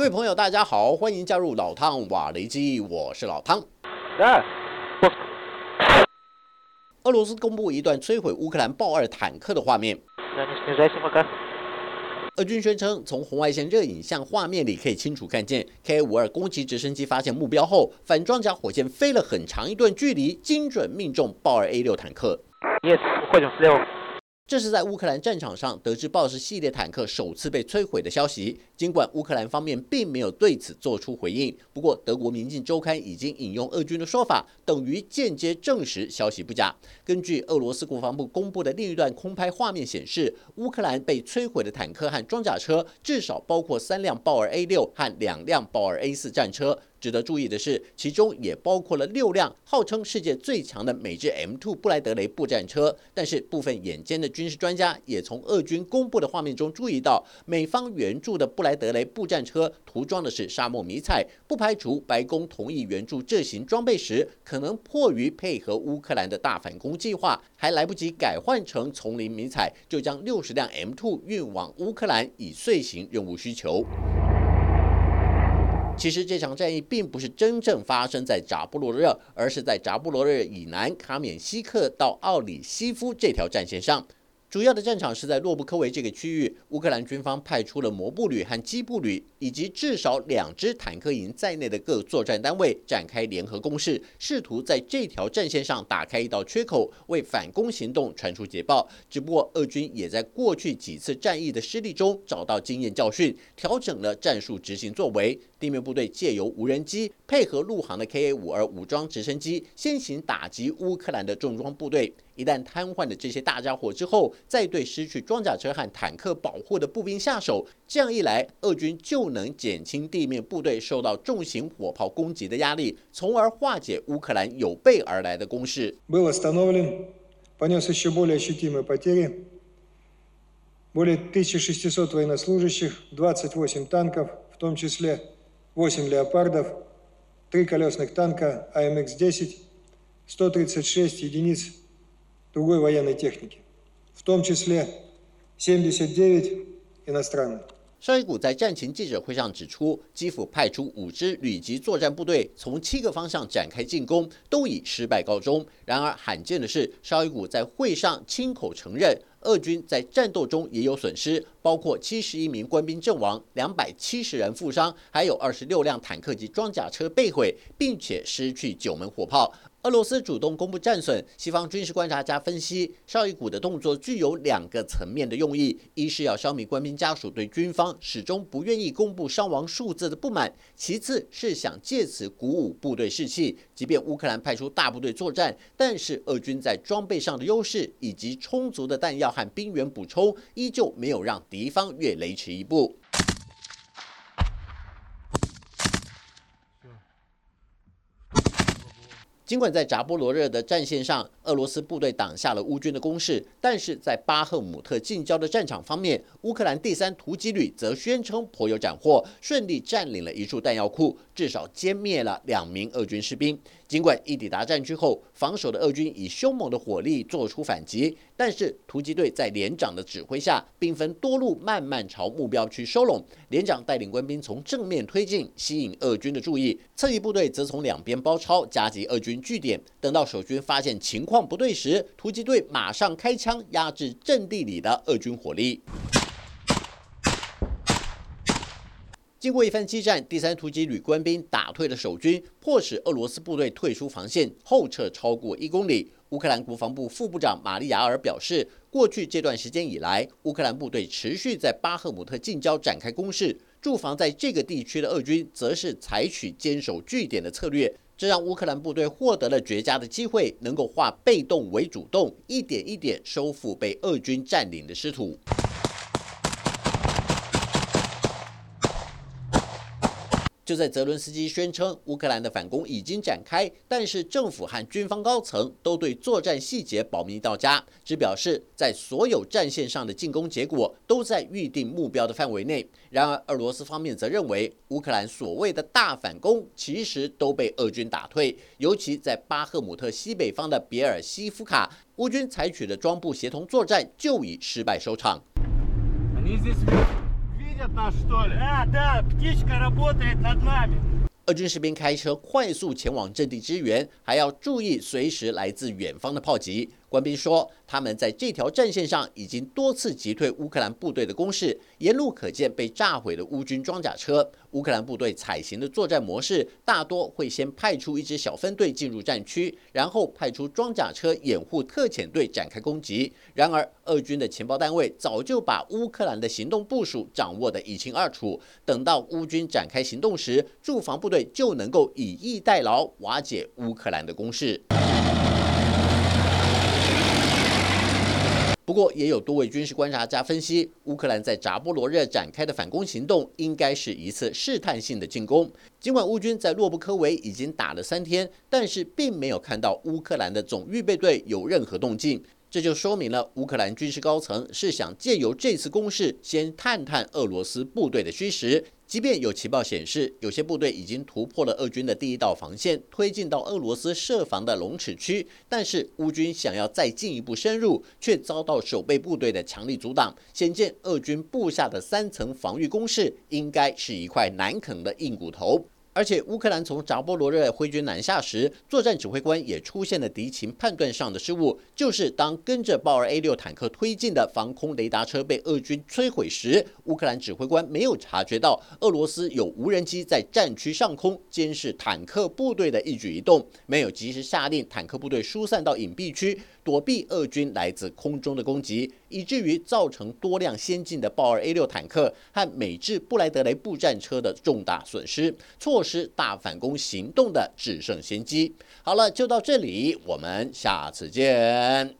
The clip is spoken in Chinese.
位朋友，大家好，欢迎加入老汤瓦雷基，我是老汤。俄罗斯公布一段摧毁乌克兰豹二坦克的画面。俄军宣称，从红外线热影像画面里可以清楚看见 K 五二攻击直升机发现目标后，反装甲火箭飞了很长一段距离，精准命中豹二 A 六坦克。Yes，这是在乌克兰战场上得知豹式系列坦克首次被摧毁的消息。尽管乌克兰方面并没有对此做出回应，不过德国《民进周刊》已经引用俄军的说法，等于间接证实消息不假。根据俄罗斯国防部公布的另一段空拍画面显示，乌克兰被摧毁的坦克和装甲车至少包括三辆豹二 A 六和两辆豹二 A 四战车。值得注意的是，其中也包括了六辆号称世界最强的美制 M2 布莱德雷步战车。但是，部分眼尖的军事专家也从俄军公布的画面中注意到，美方援助的布莱德雷步战车涂装的是沙漠迷彩，不排除白宫同意援助这型装备时，可能迫于配合乌克兰的大反攻计划，还来不及改换成丛林迷彩，就将六十辆 M2 运往乌克兰以遂行任务需求。其实这场战役并不是真正发生在扎布罗热，而是在扎布罗热以南卡缅西克到奥里西夫这条战线上。主要的战场是在洛布科维这个区域，乌克兰军方派出了摩步旅和机步旅，以及至少两支坦克营在内的各作战单位展开联合攻势，试图在这条战线上打开一道缺口，为反攻行动传出捷报。只不过，俄军也在过去几次战役的失利中找到经验教训，调整了战术执行作为。地面部队借由无人机配合陆航的 Ka 五二武装直升机，先行打击乌克兰的重装部队。一旦瘫痪了这些大家伙之后，再对失去装甲车和坦克保护的步兵下手。这样一来，俄军就能减轻地面部队受到重型火炮攻击的压力，从而化解乌克兰有备而来的攻势。Был остановлен, понес еще более ощутимые потери. Более 1600 военнослужащих, 28 танков, в том числе 8 леопардов, 3 колесных танка АМХ-10, 136 единиц другой военной техники, в том числе 79 иностранных. 绍伊古在战前记者会上指出，基辅派出五支旅级作战部队，从七个方向展开进攻，都以失败告终。然而罕见的是，绍伊古在会上亲口承认， 俄军在战斗中也有损失，包括七十一名官兵阵亡、两百七十人负伤，还有二十六辆坦克及装甲车被毁，并且失去九门火炮。俄罗斯主动公布战损，西方军事观察家分析，绍伊古的动作具有两个层面的用意：一是要消弭官兵家属对军方始终不愿意公布伤亡数字的不满；其次是想借此鼓舞部队士气。即便乌克兰派出大部队作战，但是俄军在装备上的优势以及充足的弹药和兵员补充，依旧没有让敌方越雷池一步。尽管在扎波罗热的战线上，俄罗斯部队挡下了乌军的攻势，但是在巴赫姆特近郊的战场方面，乌克兰第三突击旅则宣称颇有斩获，顺利占领了一处弹药库，至少歼灭了两名俄军士兵。尽管一抵达战区后，防守的俄军以凶猛的火力做出反击，但是突击队在连长的指挥下，兵分多路慢慢朝目标区收拢。连长带领官兵从正面推进，吸引俄军的注意；侧翼部队则从两边包抄，夹击俄军据点。等到守军发现情况不对时，突击队马上开枪压制阵地里的俄军火力。经过一番激战，第三突击旅官兵打退了守军，迫使俄罗斯部队退出防线，后撤超过一公里。乌克兰国防部副部长玛丽亚尔表示，过去这段时间以来，乌克兰部队持续在巴赫姆特近郊展开攻势，驻防在这个地区的俄军则是采取坚守据点的策略，这让乌克兰部队获得了绝佳的机会，能够化被动为主动，一点一点收复被俄军占领的失土。就在泽伦斯基宣称乌克兰的反攻已经展开，但是政府和军方高层都对作战细节保密到家，只表示在所有战线上的进攻结果都在预定目标的范围内。然而，俄罗斯方面则认为乌克兰所谓的大反攻其实都被俄军打退，尤其在巴赫姆特西北方的别尔西夫卡，乌军采取的装步协同作战就以失败收场。俄军士兵开车快速前往阵地支援，还要注意随时来自远方的炮击。官兵说，他们在这条战线上已经多次击退乌克兰部队的攻势，沿路可见被炸毁的乌军装甲车。乌克兰部队采行的作战模式，大多会先派出一支小分队进入战区，然后派出装甲车掩护特遣队展开攻击。然而，俄军的情报单位早就把乌克兰的行动部署掌握得一清二楚，等到乌军展开行动时，驻防部队就能够以逸待劳，瓦解乌克兰的攻势。不过，也有多位军事观察家分析，乌克兰在扎波罗热展开的反攻行动，应该是一次试探性的进攻。尽管乌军在洛布科维已经打了三天，但是并没有看到乌克兰的总预备队有任何动静。这就说明了乌克兰军事高层是想借由这次攻势，先探探俄罗斯部队的虚实。即便有情报显示，有些部队已经突破了俄军的第一道防线，推进到俄罗斯设防的龙齿区，但是乌军想要再进一步深入，却遭到守备部队的强力阻挡。显见俄军布下的三层防御工事，应该是一块难啃的硬骨头。而且，乌克兰从扎波罗热挥军南下时，作战指挥官也出现了敌情判断上的失误。就是当跟着豹二 A 六坦克推进的防空雷达车被俄军摧毁时，乌克兰指挥官没有察觉到俄罗斯有无人机在战区上空监视坦克部队的一举一动，没有及时下令坦克部队疏散到隐蔽区。躲避俄军来自空中的攻击，以至于造成多辆先进的豹二 A 六坦克和美制布莱德雷步战车的重大损失，错失大反攻行动的制胜先机。好了，就到这里，我们下次见。